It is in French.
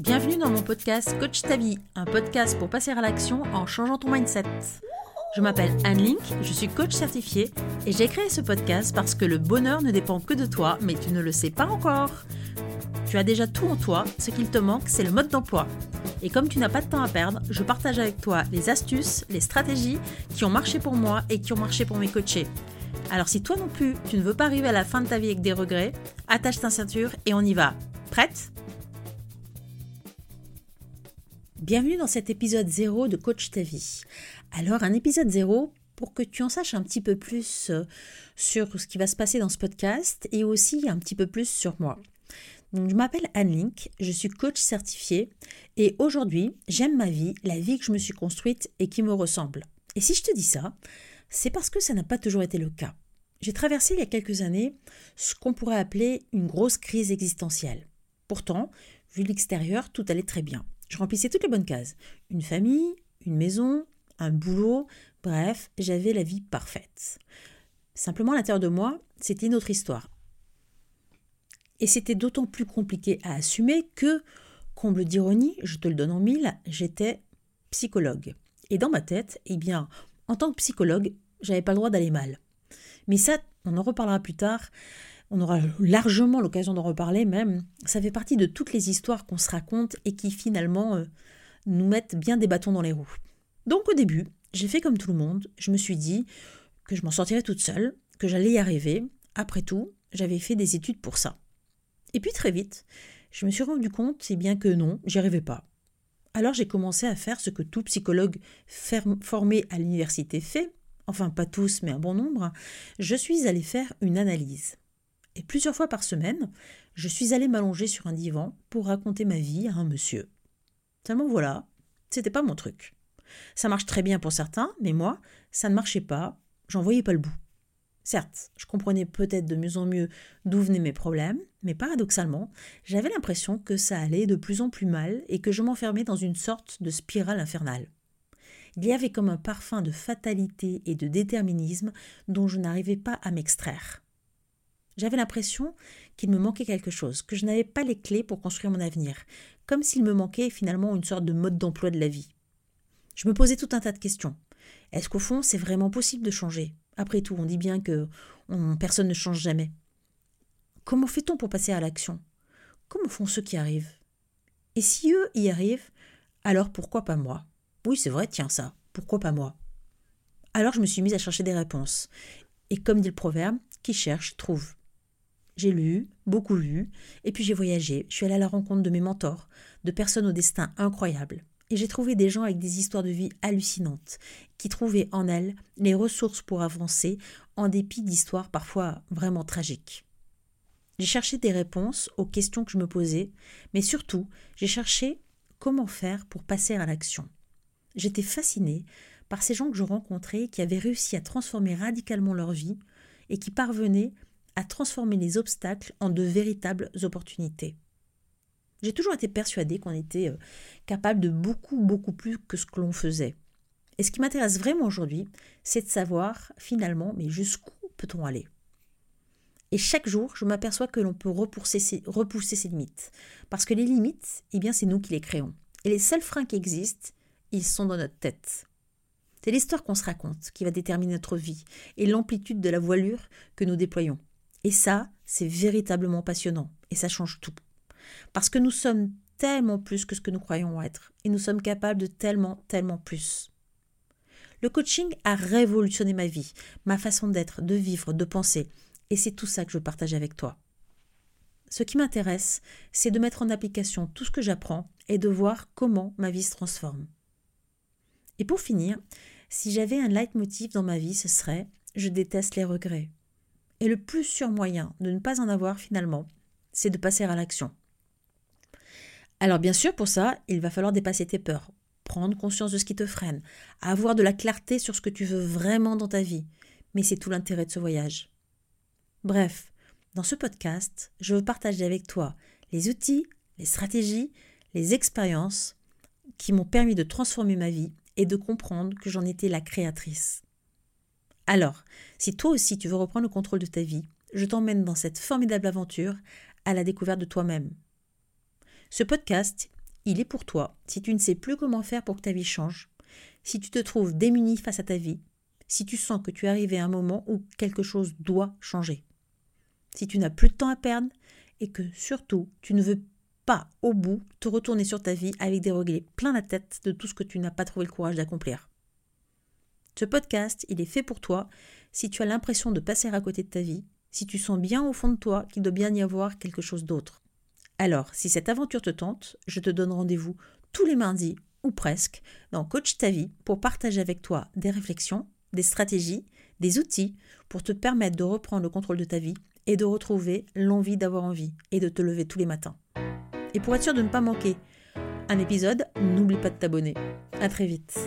Bienvenue dans mon podcast Coach ta vie, un podcast pour passer à l'action en changeant ton mindset. Je m'appelle Anne Link, je suis coach certifiée et j'ai créé ce podcast parce que le bonheur ne dépend que de toi, mais tu ne le sais pas encore. Tu as déjà tout en toi, ce qu'il te manque, c'est le mode d'emploi. Et comme tu n'as pas de temps à perdre, je partage avec toi les astuces, les stratégies qui ont marché pour moi et qui ont marché pour mes coachés. Alors si toi non plus, tu ne veux pas arriver à la fin de ta vie avec des regrets, attache ta ceinture et on y va. Prête? Bienvenue dans cet épisode 0 de Coach ta vie. Alors un épisode 0 pour que tu en saches un petit peu plus euh, sur ce qui va se passer dans ce podcast et aussi un petit peu plus sur moi. Je m'appelle Anne Link, je suis coach certifiée et aujourd'hui j'aime ma vie, la vie que je me suis construite et qui me ressemble. Et si je te dis ça, c'est parce que ça n'a pas toujours été le cas. J'ai traversé il y a quelques années ce qu'on pourrait appeler une grosse crise existentielle. Pourtant, vu l'extérieur, tout allait très bien. Je remplissais toutes les bonnes cases. Une famille, une maison, un boulot, bref, j'avais la vie parfaite. Simplement, à l'intérieur de moi, c'était une autre histoire. Et c'était d'autant plus compliqué à assumer que, comble d'ironie, je te le donne en mille, j'étais psychologue. Et dans ma tête, eh bien, en tant que psychologue, j'avais pas le droit d'aller mal. Mais ça, on en reparlera plus tard. On aura largement l'occasion d'en reparler même. Ça fait partie de toutes les histoires qu'on se raconte et qui finalement euh, nous mettent bien des bâtons dans les roues. Donc au début, j'ai fait comme tout le monde. Je me suis dit que je m'en sortirais toute seule, que j'allais y arriver. Après tout, j'avais fait des études pour ça. Et puis très vite, je me suis rendu compte, c'est bien que non, j'y arrivais pas. Alors j'ai commencé à faire ce que tout psychologue formé à l'université fait, enfin pas tous, mais un bon nombre, je suis allée faire une analyse. Et plusieurs fois par semaine, je suis allée m'allonger sur un divan pour raconter ma vie à un monsieur. Seulement voilà, c'était pas mon truc. Ça marche très bien pour certains, mais moi, ça ne marchait pas, j'en voyais pas le bout. Certes, je comprenais peut-être de mieux en mieux d'où venaient mes problèmes, mais paradoxalement, j'avais l'impression que ça allait de plus en plus mal et que je m'enfermais dans une sorte de spirale infernale. Il y avait comme un parfum de fatalité et de déterminisme dont je n'arrivais pas à m'extraire. J'avais l'impression qu'il me manquait quelque chose, que je n'avais pas les clés pour construire mon avenir, comme s'il me manquait finalement une sorte de mode d'emploi de la vie. Je me posais tout un tas de questions. Est-ce qu'au fond c'est vraiment possible de changer? Après tout, on dit bien que personne ne change jamais. Comment fait-on pour passer à l'action? Comment font ceux qui arrivent? Et si eux y arrivent, alors pourquoi pas moi? Oui, c'est vrai, tiens ça, pourquoi pas moi? Alors je me suis mise à chercher des réponses. Et comme dit le proverbe, qui cherche trouve. J'ai lu, beaucoup lu, et puis j'ai voyagé, je suis allée à la rencontre de mes mentors, de personnes au destin incroyable. Et j'ai trouvé des gens avec des histoires de vie hallucinantes, qui trouvaient en elles les ressources pour avancer en dépit d'histoires parfois vraiment tragiques. J'ai cherché des réponses aux questions que je me posais, mais surtout, j'ai cherché comment faire pour passer à l'action. J'étais fascinée par ces gens que je rencontrais qui avaient réussi à transformer radicalement leur vie et qui parvenaient à transformer les obstacles en de véritables opportunités. J'ai toujours été persuadée qu'on était euh, capable de beaucoup, beaucoup plus que ce que l'on faisait. Et ce qui m'intéresse vraiment aujourd'hui, c'est de savoir finalement, mais jusqu'où peut-on aller? Et chaque jour, je m'aperçois que l'on peut repousser ses, repousser ses limites. Parce que les limites, eh bien, c'est nous qui les créons. Et les seuls freins qui existent, ils sont dans notre tête. C'est l'histoire qu'on se raconte qui va déterminer notre vie et l'amplitude de la voilure que nous déployons. Et ça, c'est véritablement passionnant et ça change tout. Parce que nous sommes tellement plus que ce que nous croyons être. Et nous sommes capables de tellement, tellement plus. Le coaching a révolutionné ma vie, ma façon d'être, de vivre, de penser. Et c'est tout ça que je partage avec toi. Ce qui m'intéresse, c'est de mettre en application tout ce que j'apprends et de voir comment ma vie se transforme. Et pour finir, si j'avais un leitmotiv dans ma vie, ce serait je déteste les regrets. Et le plus sûr moyen de ne pas en avoir finalement, c'est de passer à l'action. Alors bien sûr, pour ça, il va falloir dépasser tes peurs, prendre conscience de ce qui te freine, avoir de la clarté sur ce que tu veux vraiment dans ta vie. Mais c'est tout l'intérêt de ce voyage. Bref, dans ce podcast, je veux partager avec toi les outils, les stratégies, les expériences qui m'ont permis de transformer ma vie et de comprendre que j'en étais la créatrice. Alors, si toi aussi tu veux reprendre le contrôle de ta vie, je t'emmène dans cette formidable aventure à la découverte de toi-même. Ce podcast, il est pour toi si tu ne sais plus comment faire pour que ta vie change, si tu te trouves démuni face à ta vie, si tu sens que tu es arrivé à un moment où quelque chose doit changer. Si tu n'as plus de temps à perdre et que surtout tu ne veux pas au bout te retourner sur ta vie avec des regrets plein la tête de tout ce que tu n'as pas trouvé le courage d'accomplir. Ce podcast, il est fait pour toi si tu as l'impression de passer à côté de ta vie, si tu sens bien au fond de toi qu'il doit bien y avoir quelque chose d'autre. Alors, si cette aventure te tente, je te donne rendez-vous tous les mardis, ou presque, dans Coach ta vie pour partager avec toi des réflexions, des stratégies, des outils pour te permettre de reprendre le contrôle de ta vie et de retrouver l'envie d'avoir envie et de te lever tous les matins. Et pour être sûr de ne pas manquer un épisode, n'oublie pas de t'abonner. À très vite.